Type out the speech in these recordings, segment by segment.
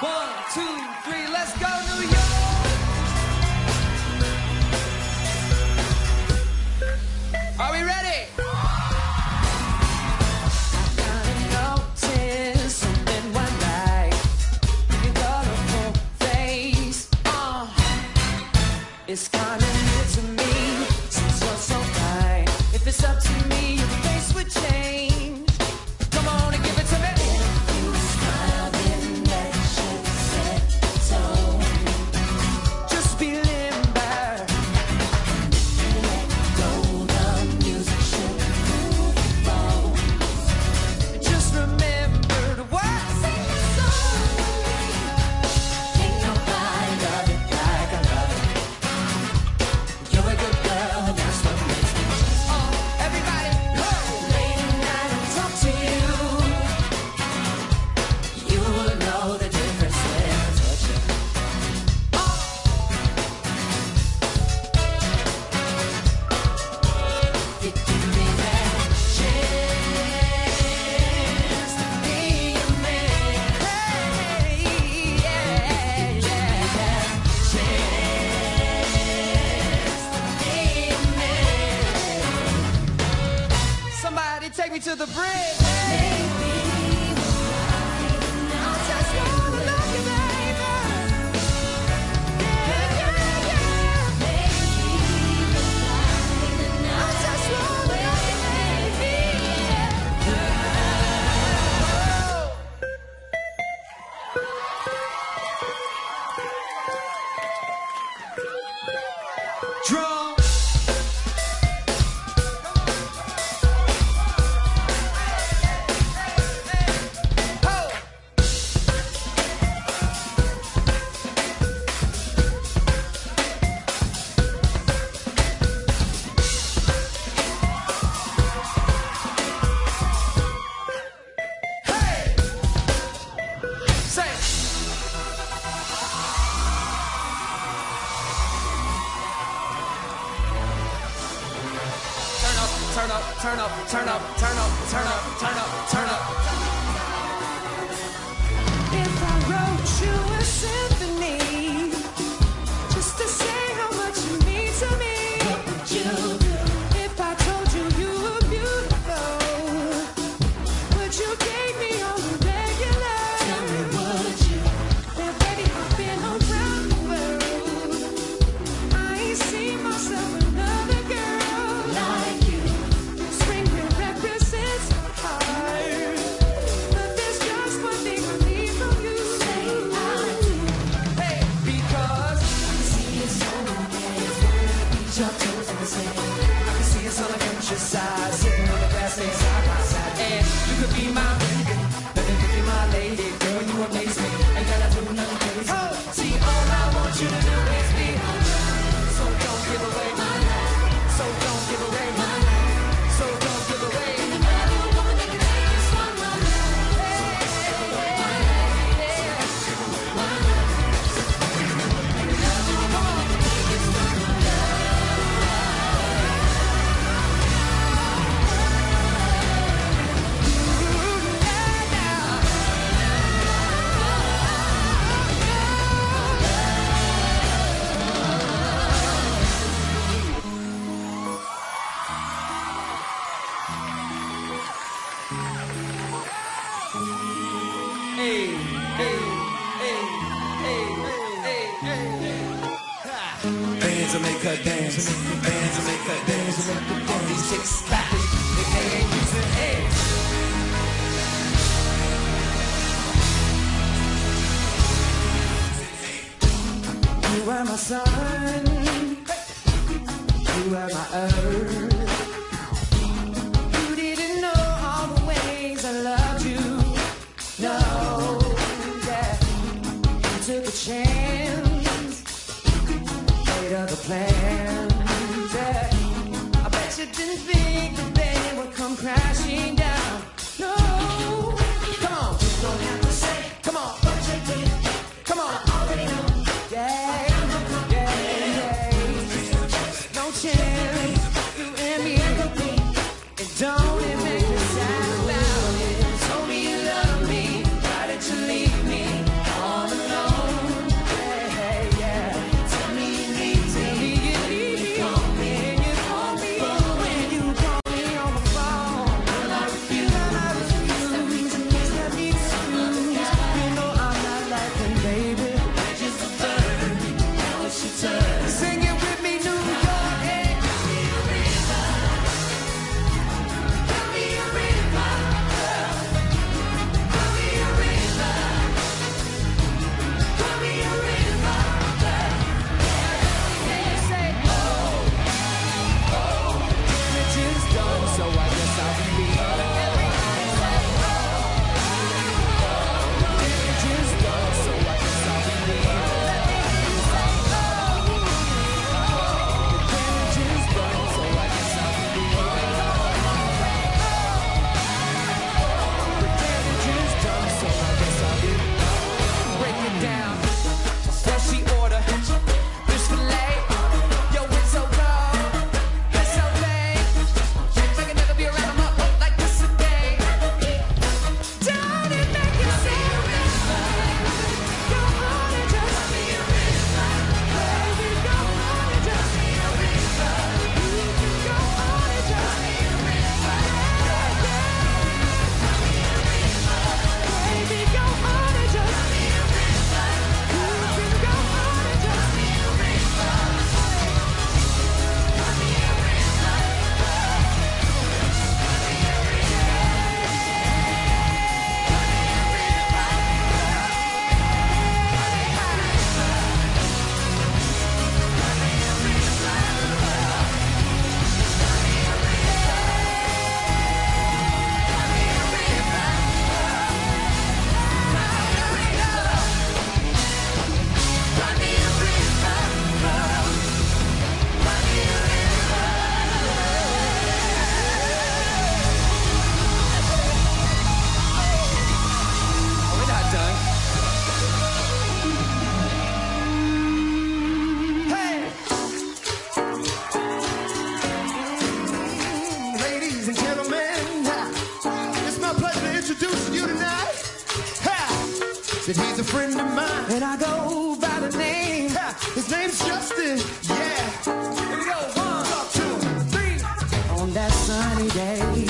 One, two, three, let's go, New York! Are we ready? It's kinda new to me, since you're so fine. If it's up to me, your face would change. the bridge. turn up, turn up, turn up, turn up, turn up, turn up. dance, You are my sun, you are my earth. You didn't know all the ways I loved you. No, yeah. took a chance the plan. Yeah. I bet you didn't think that they would come crashing down. No, come on, just don't have to. Friend of mine. And I go by the name. Ha, His name's Justin. Yeah. Here we go. One, Two, three. on that sunny day.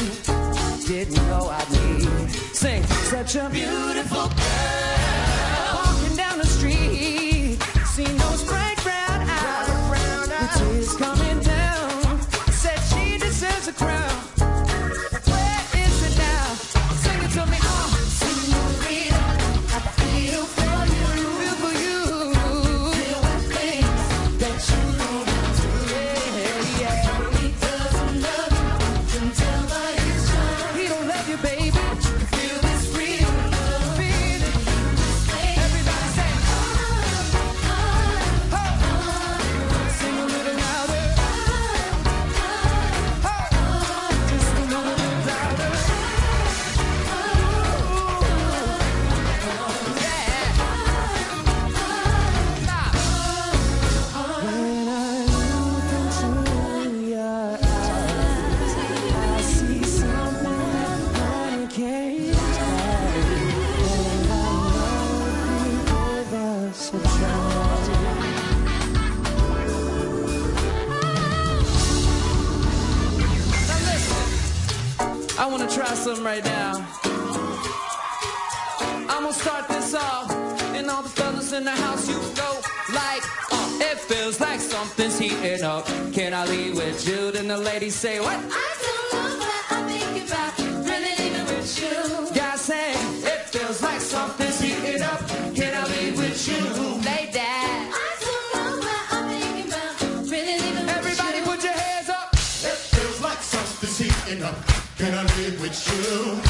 Didn't know I'd meet sing such a beautiful girl I want to try something right now. I'm gonna start this off, and all the fellas in the house, you go like, uh, it feels like something's heating up. Can I leave with you? Then the ladies say, what? I don't know what I'm thinking about. Really leaving with you. Guys say, it feels like something's heating up. Can I leave with you? With you?